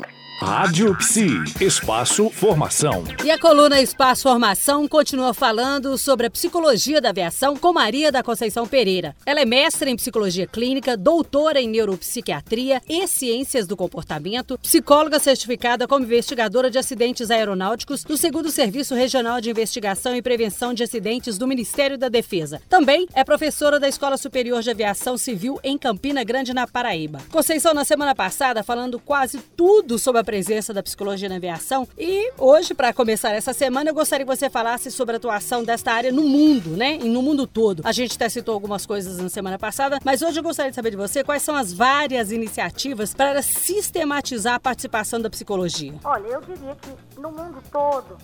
you Rádio Psi, Espaço Formação. E a coluna Espaço Formação continua falando sobre a psicologia da aviação com Maria da Conceição Pereira. Ela é mestre em psicologia clínica, doutora em neuropsiquiatria e ciências do comportamento, psicóloga certificada como investigadora de acidentes aeronáuticos do segundo Serviço Regional de Investigação e Prevenção de Acidentes do Ministério da Defesa. Também é professora da Escola Superior de Aviação Civil em Campina Grande, na Paraíba. Conceição, na semana passada, falando quase tudo sobre a presença da psicologia na aviação. E hoje, para começar essa semana, eu gostaria que você falasse sobre a atuação desta área no mundo, né? E no mundo todo. A gente até citou algumas coisas na semana passada, mas hoje eu gostaria de saber de você quais são as várias iniciativas para sistematizar a participação da psicologia. Olha, eu diria que no mundo todo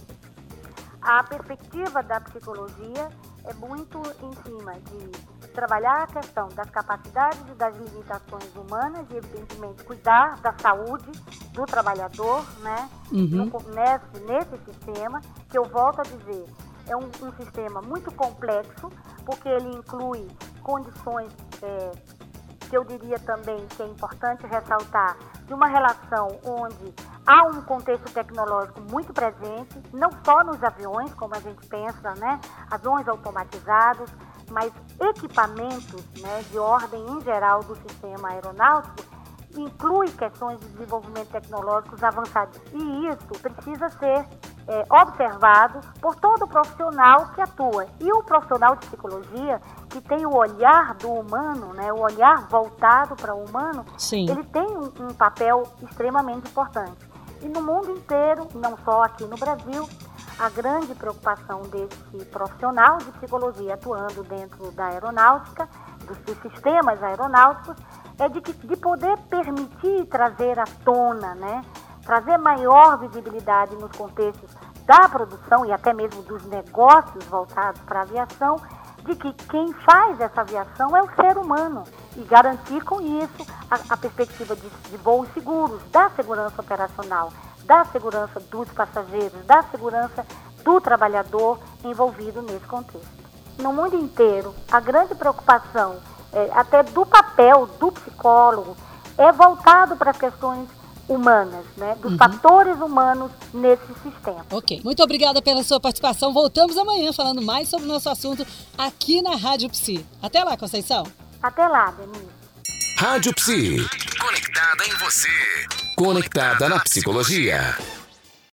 a perspectiva da psicologia é muito em cima de trabalhar a questão das capacidades e das limitações humanas e, evidentemente, cuidar da saúde do trabalhador, né? Uhum. No, nesse, nesse sistema, que eu volto a dizer, é um, um sistema muito complexo, porque ele inclui condições é, que eu diria também que é importante ressaltar, de uma relação onde há um contexto tecnológico muito presente, não só nos aviões, como a gente pensa, né? Aviões automatizados, mas equipamentos né, de ordem em geral do sistema aeronáutico inclui questões de desenvolvimento tecnológicos avançados. E isso precisa ser é, observado por todo profissional que atua. E o profissional de psicologia, que tem o olhar do humano, né, o olhar voltado para o humano, Sim. ele tem um, um papel extremamente importante. E no mundo inteiro, não só aqui no Brasil, a grande preocupação desse profissional de psicologia atuando dentro da aeronáutica, dos, sistemas aeronáuticos, é de, que, de poder permitir trazer à tona, né, trazer maior visibilidade nos contextos da produção e até mesmo dos negócios voltados para a aviação, de que quem faz essa aviação é o ser humano. E garantir com isso a, a perspectiva de, de voos seguros, da segurança operacional, da segurança dos passageiros, da segurança do trabalhador envolvido nesse contexto. No mundo inteiro, a grande preocupação é, até do papel do psicólogo é voltado para as questões humanas, né, dos uhum. fatores humanos nesse sistema. Ok, muito obrigada pela sua participação. Voltamos amanhã falando mais sobre o nosso assunto aqui na Rádio Psi. Até lá, Conceição. Até lá, Denise. Rádio Psi. Conectada em você. Conectada na psicologia.